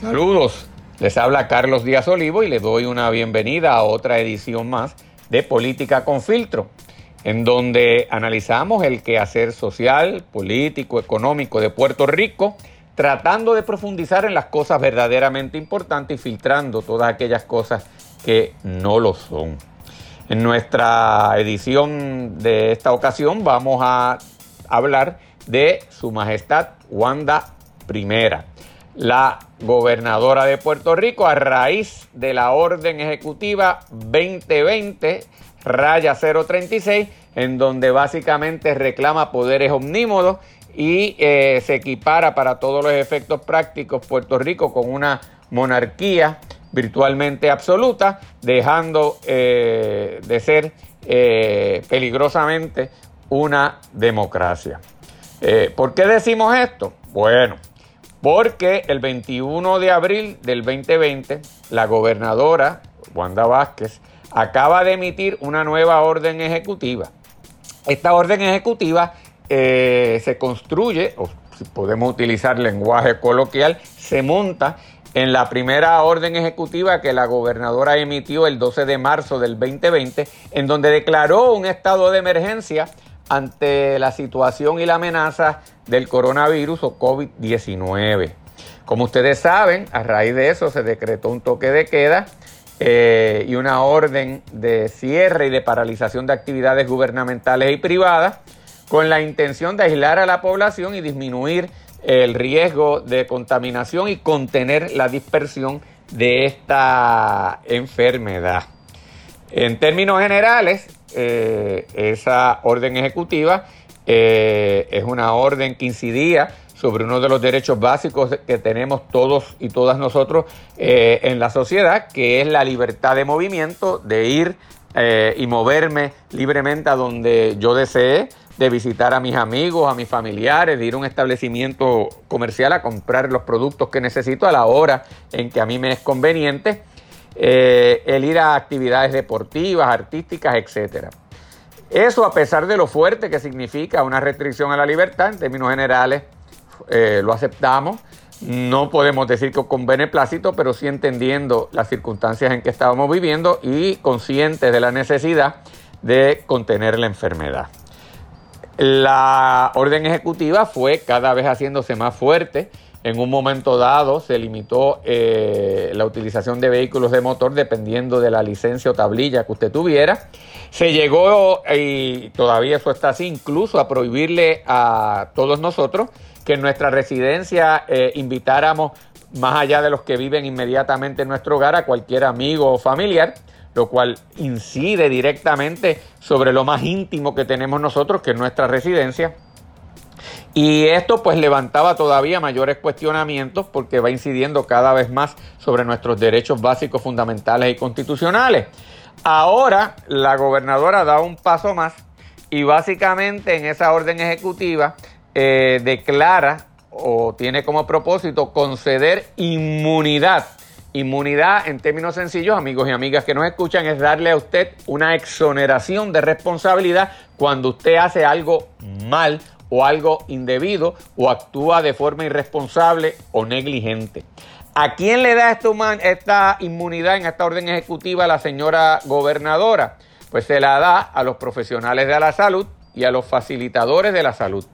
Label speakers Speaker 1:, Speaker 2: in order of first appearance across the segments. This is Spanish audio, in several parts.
Speaker 1: Saludos, les habla Carlos Díaz Olivo y le doy una bienvenida a otra edición más de Política con Filtro, en donde analizamos el quehacer social, político, económico de Puerto Rico, tratando de profundizar en las cosas verdaderamente importantes y filtrando todas aquellas cosas que no lo son. En nuestra edición de esta ocasión vamos a hablar de Su Majestad Wanda I, la gobernadora de Puerto Rico, a raíz de la orden ejecutiva 2020 raya 036, en donde básicamente reclama poderes omnímodos y eh, se equipara para todos los efectos prácticos Puerto Rico con una monarquía virtualmente absoluta, dejando eh, de ser eh, peligrosamente una democracia. ¿Por qué decimos esto? Bueno, porque el 21 de abril del 2020, la gobernadora Wanda Vázquez acaba de emitir una nueva orden ejecutiva. Esta orden ejecutiva eh, se construye, o si podemos utilizar lenguaje coloquial, se monta en la primera orden ejecutiva que la gobernadora emitió el 12 de marzo del 2020, en donde declaró un estado de emergencia ante la situación y la amenaza del coronavirus o COVID-19. Como ustedes saben, a raíz de eso se decretó un toque de queda eh, y una orden de cierre y de paralización de actividades gubernamentales y privadas con la intención de aislar a la población y disminuir el riesgo de contaminación y contener la dispersión de esta enfermedad. En términos generales, eh, esa orden ejecutiva eh, es una orden que incidía sobre uno de los derechos básicos que tenemos todos y todas nosotros eh, en la sociedad, que es la libertad de movimiento, de ir y moverme libremente a donde yo desee, de visitar a mis amigos, a mis familiares, de ir a un establecimiento comercial a comprar los productos que necesito a la hora en que a mí me es conveniente eh, el ir a actividades deportivas, artísticas, etc. Eso a pesar de lo fuerte que significa una restricción a la libertad, en términos generales eh, lo aceptamos. No podemos decir que con beneplácito, pero sí entendiendo las circunstancias en que estábamos viviendo y conscientes de la necesidad de contener la enfermedad. La orden ejecutiva fue cada vez haciéndose más fuerte en un momento dado se limitó eh, la utilización de vehículos de motor dependiendo de la licencia o tablilla que usted tuviera. Se llegó, y todavía eso está así, incluso a prohibirle a todos nosotros que en nuestra residencia eh, invitáramos más allá de los que viven inmediatamente en nuestro hogar a cualquier amigo o familiar, lo cual incide directamente sobre lo más íntimo que tenemos nosotros, que es nuestra residencia. Y esto pues levantaba todavía mayores cuestionamientos porque va incidiendo cada vez más sobre nuestros derechos básicos fundamentales y constitucionales. Ahora la gobernadora da un paso más y básicamente en esa orden ejecutiva eh, declara o tiene como propósito conceder inmunidad. Inmunidad, en términos sencillos, amigos y amigas que nos escuchan, es darle a usted una exoneración de responsabilidad cuando usted hace algo mal o algo indebido o actúa de forma irresponsable o negligente. ¿A quién le da esta inmunidad en esta orden ejecutiva la señora gobernadora? Pues se la da a los profesionales de la salud y a los facilitadores de la salud.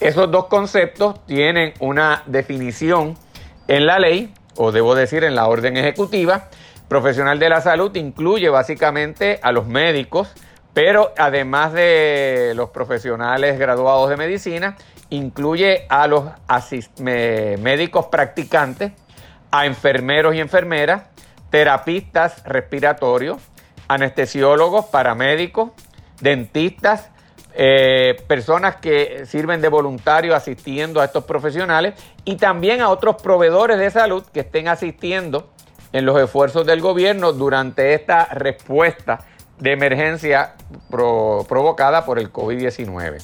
Speaker 1: Esos dos conceptos tienen una definición en la ley, o debo decir en la orden ejecutiva. Profesional de la salud incluye básicamente a los médicos, pero además de los profesionales graduados de medicina, incluye a los médicos practicantes, a enfermeros y enfermeras, terapistas respiratorios, anestesiólogos, paramédicos, dentistas, eh, personas que sirven de voluntarios asistiendo a estos profesionales y también a otros proveedores de salud que estén asistiendo en los esfuerzos del gobierno durante esta respuesta de emergencia provocada por el COVID-19.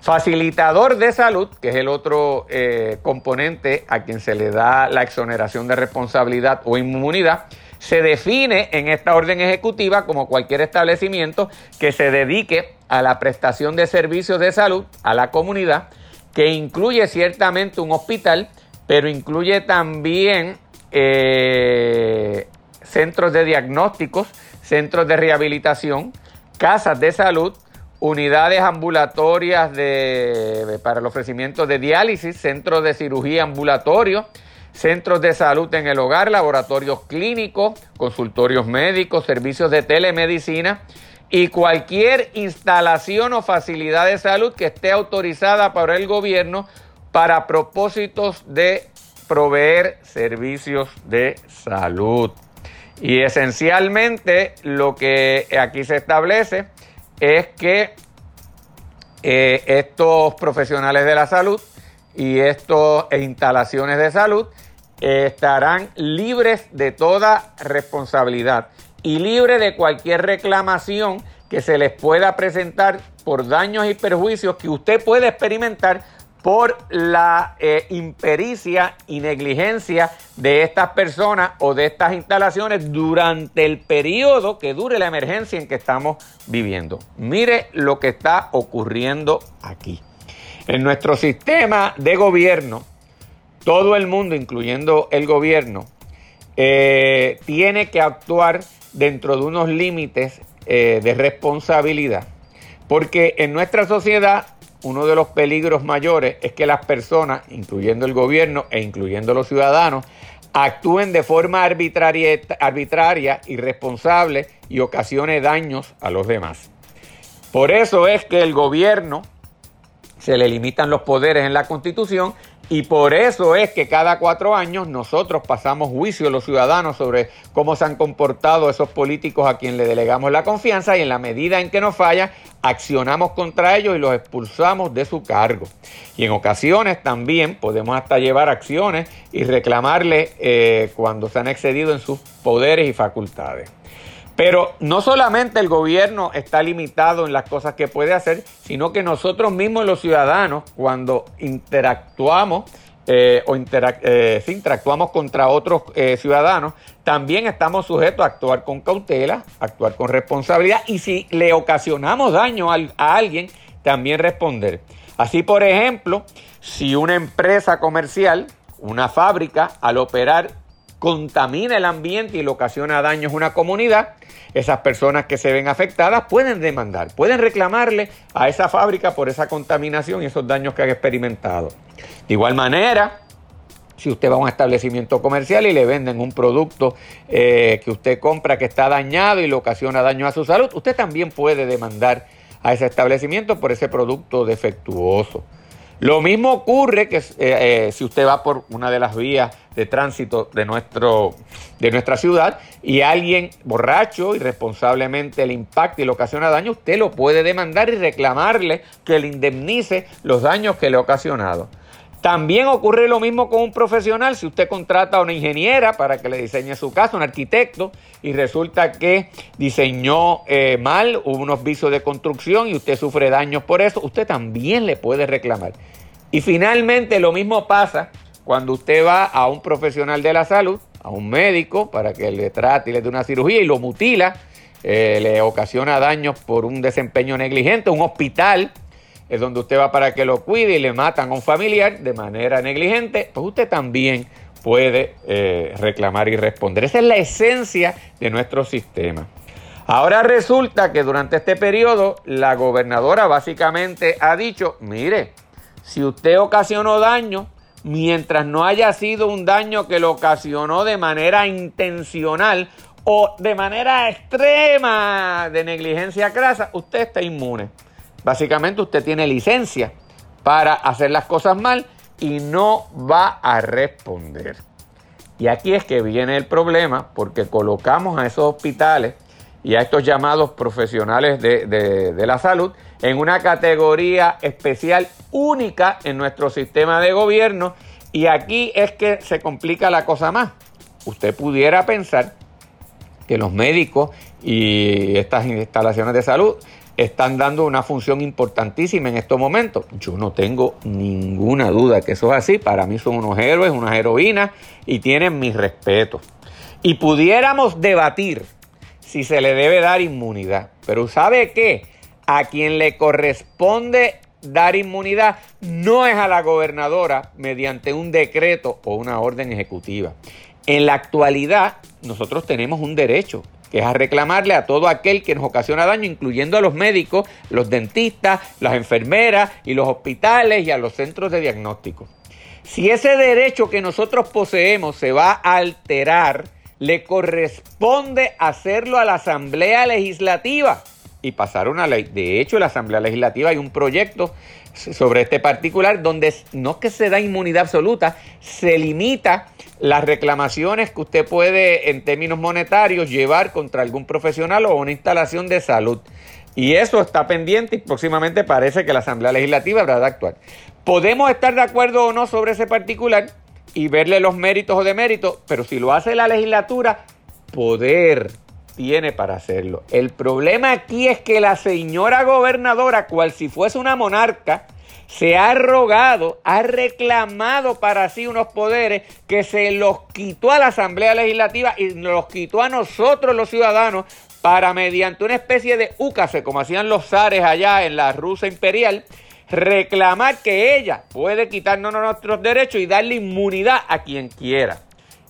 Speaker 1: Facilitador de salud, que es el otro eh, componente a quien se le da la exoneración de responsabilidad o inmunidad, se define en esta orden ejecutiva como cualquier establecimiento que se dedique a la prestación de servicios de salud a la comunidad, que incluye ciertamente un hospital, pero incluye también eh, centros de diagnósticos, centros de rehabilitación, casas de salud, unidades ambulatorias para el ofrecimiento de diálisis, centros de cirugía ambulatorio, centros de salud en el hogar, laboratorios clínicos, consultorios médicos, servicios de telemedicina y cualquier instalación o facilidad de salud que esté autorizada por el gobierno para propósitos de proveer servicios de salud. Y esencialmente lo que aquí se establece es que eh, estos profesionales de la salud y estas instalaciones de salud estarán libres de toda responsabilidad y libres de cualquier reclamación que se les pueda presentar por daños y perjuicios que usted puede experimentar por la eh, impericia y negligencia de estas personas o de estas instalaciones durante el periodo que dure la emergencia en que estamos viviendo. Mire lo que está ocurriendo aquí. En nuestro sistema de gobierno, todo el mundo, incluyendo el gobierno, eh, tiene que actuar dentro de unos límites eh, de responsabilidad. Porque en nuestra sociedad uno de los peligros mayores es que las personas, incluyendo el gobierno e incluyendo los ciudadanos, actúen de forma arbitraria, arbitraria irresponsable y ocasione daños a los demás. Por eso es que el gobierno se le limitan los poderes en la Constitución y por eso es que cada cuatro años nosotros pasamos juicio los ciudadanos sobre cómo se han comportado esos políticos a quien le delegamos la confianza y en la medida en que nos falla, accionamos contra ellos y los expulsamos de su cargo. Y en ocasiones también podemos hasta llevar acciones y reclamarle eh, cuando se han excedido en sus poderes y facultades. Pero no solamente el gobierno está limitado en las cosas que puede hacer, sino que nosotros mismos los ciudadanos, cuando interactuamos eh, o eh, interactuamos contra otros eh, ciudadanos, también estamos sujetos a actuar con cautela, actuar con responsabilidad y si le ocasionamos daño a alguien, también responder. Así, por ejemplo, si una empresa comercial, una fábrica, al operar contamina el ambiente y le ocasiona daños a una comunidad, esas personas que se ven afectadas pueden demandar, pueden reclamarle a esa fábrica por esa contaminación y esos daños que han experimentado. De igual manera, si usted va a un establecimiento comercial y le venden un producto eh, que usted compra que está dañado y le ocasiona daño a su salud, usted también puede demandar a ese establecimiento por ese producto defectuoso. Lo mismo ocurre que eh, eh, si usted va por una de las vías de tránsito de, nuestro, de nuestra ciudad y alguien borracho irresponsablemente le impacta y le ocasiona daño, usted lo puede demandar y reclamarle que le indemnice los daños que le ha ocasionado. También ocurre lo mismo con un profesional. Si usted contrata a una ingeniera para que le diseñe su casa, un arquitecto, y resulta que diseñó eh, mal, hubo unos visos de construcción y usted sufre daños por eso, usted también le puede reclamar. Y finalmente lo mismo pasa cuando usted va a un profesional de la salud, a un médico, para que le trate y le dé una cirugía y lo mutila, eh, le ocasiona daños por un desempeño negligente, un hospital es donde usted va para que lo cuide y le matan a un familiar de manera negligente, pues usted también puede eh, reclamar y responder. Esa es la esencia de nuestro sistema. Ahora resulta que durante este periodo la gobernadora básicamente ha dicho, mire, si usted ocasionó daño, mientras no haya sido un daño que lo ocasionó de manera intencional o de manera extrema de negligencia crasa, usted está inmune. Básicamente usted tiene licencia para hacer las cosas mal y no va a responder. Y aquí es que viene el problema porque colocamos a esos hospitales y a estos llamados profesionales de, la salud en una categoría especial única en nuestro sistema de gobierno y aquí es que se complica la cosa más. Usted pudiera pensar que los médicos y estas instalaciones de salud están dando una función importantísima en estos momentos. Yo no tengo ninguna duda que eso es así. Para mí son unos héroes, unas heroínas y tienen mi respeto. Y pudiéramos debatir si se le debe dar inmunidad. Pero ¿sabe qué? A quien le corresponde dar inmunidad no es a la gobernadora mediante un decreto o una orden ejecutiva. En la actualidad, nosotros tenemos un derecho, que es a reclamarle a todo aquel que nos ocasiona daño, incluyendo a los médicos, los dentistas, las enfermeras y los hospitales y a los centros de diagnóstico. Si ese derecho que nosotros poseemos se va a alterar, le corresponde hacerlo a la Asamblea Legislativa y pasar una ley. De hecho, en la Asamblea Legislativa hay un proyecto sobre este particular donde no que se da inmunidad absoluta, se limita las reclamaciones que usted puede en términos monetarios llevar contra algún profesional o una instalación de salud. Y eso está pendiente y próximamente parece que la Asamblea Legislativa habrá de actuar. Podemos estar de acuerdo o no sobre ese particular y verle los méritos o deméritos, pero si lo hace la legislatura, poder tiene para hacerlo. El problema aquí es que la señora gobernadora, cual si fuese una monarca, se ha rogado, ha reclamado para sí unos poderes que se los quitó a la Asamblea Legislativa y los quitó a nosotros los ciudadanos para mediante una especie de úcase, como hacían los zares allá en la Rusia imperial, reclamar que ella puede quitarnos nuestros derechos y darle inmunidad a quien quiera.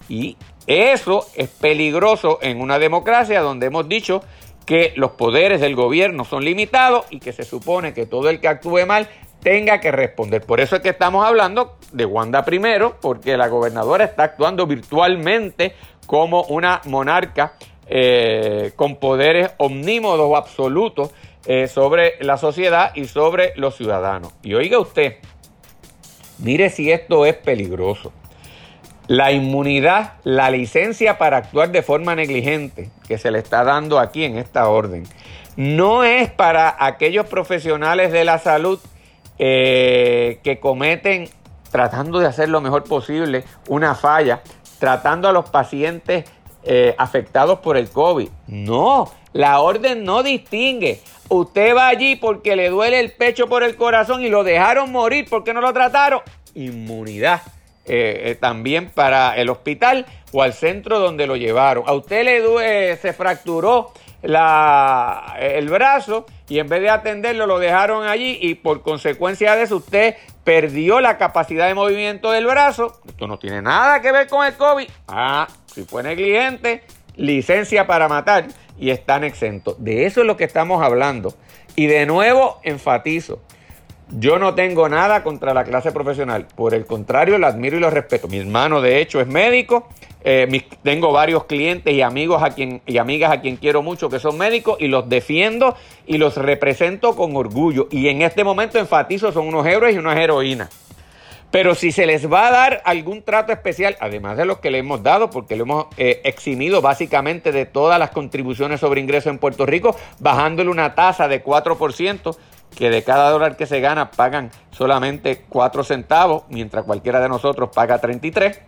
Speaker 1: Y eso es peligroso en una democracia donde hemos dicho que los poderes del gobierno son limitados y que se supone que todo el que actúe mal tenga que responder. Por eso es que estamos hablando de Wanda primero, porque la gobernadora está actuando virtualmente como una monarca eh, con poderes omnímodos o absolutos eh, sobre la sociedad y sobre los ciudadanos. Y oiga usted, mire si esto es peligroso. La inmunidad, la licencia para actuar de forma negligente que se le está dando aquí en esta orden, no es para aquellos profesionales de la salud eh, que cometen, tratando de hacer lo mejor posible, una falla, tratando a los pacientes eh, afectados por el COVID. No, la orden no distingue. Usted va allí porque le duele el pecho por el corazón y lo dejaron morir porque no lo trataron. Inmunidad. Eh, eh, también para el hospital o al centro donde lo llevaron. A usted le duele, se fracturó la, el brazo y en vez de atenderlo lo dejaron allí y por consecuencia de eso usted perdió la capacidad de movimiento del brazo. Esto no tiene nada que ver con el COVID. Ah, si fue negligente, licencia para matar y están exentos. De eso es lo que estamos hablando. Y de nuevo enfatizo, yo no tengo nada contra la clase profesional, por el contrario, la admiro y lo respeto. Mi hermano, de hecho, es médico. Eh, tengo varios clientes y amigos a quien, y amigas a quien quiero mucho que son médicos y los defiendo y los represento con orgullo. Y en este momento enfatizo, son unos héroes y unas heroínas. Pero si se les va a dar algún trato especial, además de los que le hemos dado, porque le hemos eh, eximido básicamente de todas las contribuciones sobre ingresos en Puerto Rico, bajándole una tasa de 4%, que de cada dólar que se gana pagan solamente 4 centavos, mientras cualquiera de nosotros paga 33.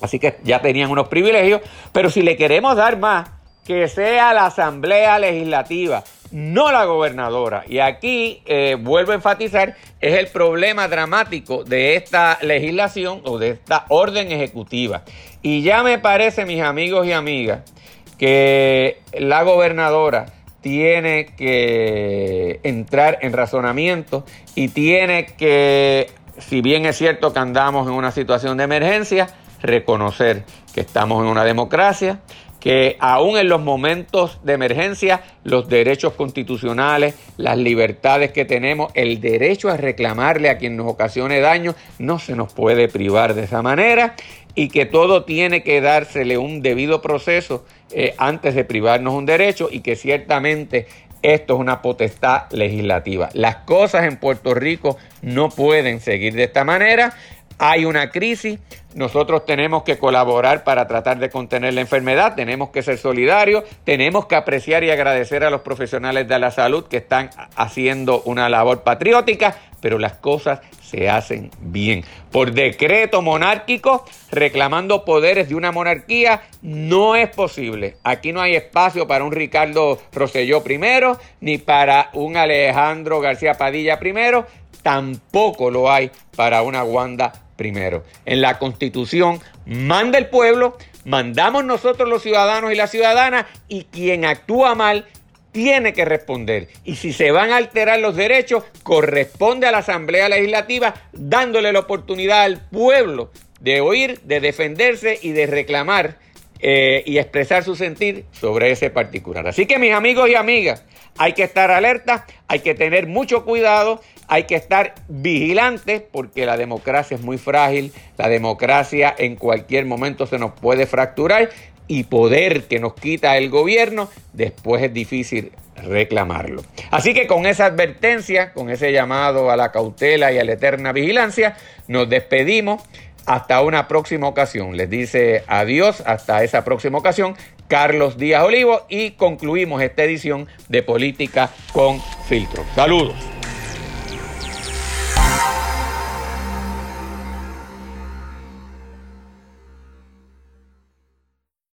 Speaker 1: Así que ya tenían unos privilegios, pero si le queremos dar más, que sea la Asamblea Legislativa, no la gobernadora. Y aquí eh, vuelvo a enfatizar, es el problema dramático de esta legislación o de esta orden ejecutiva. Y ya me parece, mis amigos y amigas, que la gobernadora tiene que entrar en razonamiento y tiene que, si bien es cierto que andamos en una situación de emergencia, reconocer que estamos en una democracia, que aún en los momentos de emergencia, los derechos constitucionales, las libertades que tenemos, el derecho a reclamarle a quien nos ocasione daño, no se nos puede privar de esa manera y que todo tiene que dársele un debido proceso eh, antes de privarnos un derecho y que ciertamente esto es una potestad legislativa. Las cosas en Puerto Rico no pueden seguir de esta manera. Hay una crisis, nosotros tenemos que colaborar para tratar de contener la enfermedad, tenemos que ser solidarios, tenemos que apreciar y agradecer a los profesionales de la salud que están haciendo una labor patriótica, pero las cosas se hacen bien. Por decreto monárquico, reclamando poderes de una monarquía, no es posible. Aquí no hay espacio para un Ricardo Rosselló primero, ni para un Alejandro García Padilla primero, tampoco lo hay para una Wanda primero. En la constitución manda el pueblo, mandamos nosotros los ciudadanos y las ciudadanas y quien actúa mal tiene que responder. Y si se van a alterar los derechos, corresponde a la Asamblea Legislativa dándole la oportunidad al pueblo de oír, de defenderse y de reclamar eh, y expresar su sentir sobre ese particular. Así que mis amigos y amigas, hay que estar alerta, hay que tener mucho cuidado, hay que estar vigilantes porque la democracia es muy frágil, la democracia en cualquier momento se nos puede fracturar y poder que nos quita el gobierno, después es difícil reclamarlo. Así que con esa advertencia, con ese llamado a la cautela y a la eterna vigilancia, nos despedimos. Hasta una próxima ocasión. Les dice adiós hasta esa próxima ocasión. Carlos Díaz Olivo y concluimos esta edición de Política con Filtro. Saludos.